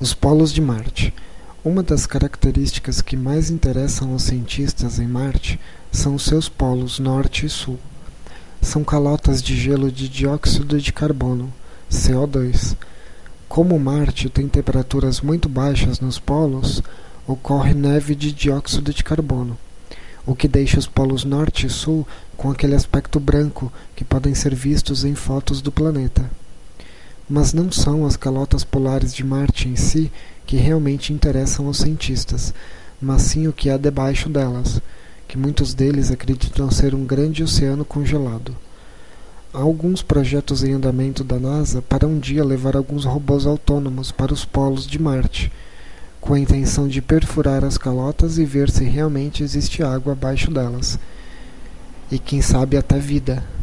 Os polos de Marte. Uma das características que mais interessam os cientistas em Marte são os seus polos norte e sul. São calotas de gelo de dióxido de carbono, CO2. Como Marte tem temperaturas muito baixas nos polos, ocorre neve de dióxido de carbono, o que deixa os polos norte e sul com aquele aspecto branco que podem ser vistos em fotos do planeta. Mas não são as calotas polares de Marte em si que realmente interessam aos cientistas, mas sim o que há debaixo delas, que muitos deles acreditam ser um grande oceano congelado. Há alguns projetos em andamento da NASA para um dia levar alguns robôs autônomos para os polos de Marte, com a intenção de perfurar as calotas e ver se realmente existe água abaixo delas, e quem sabe até vida.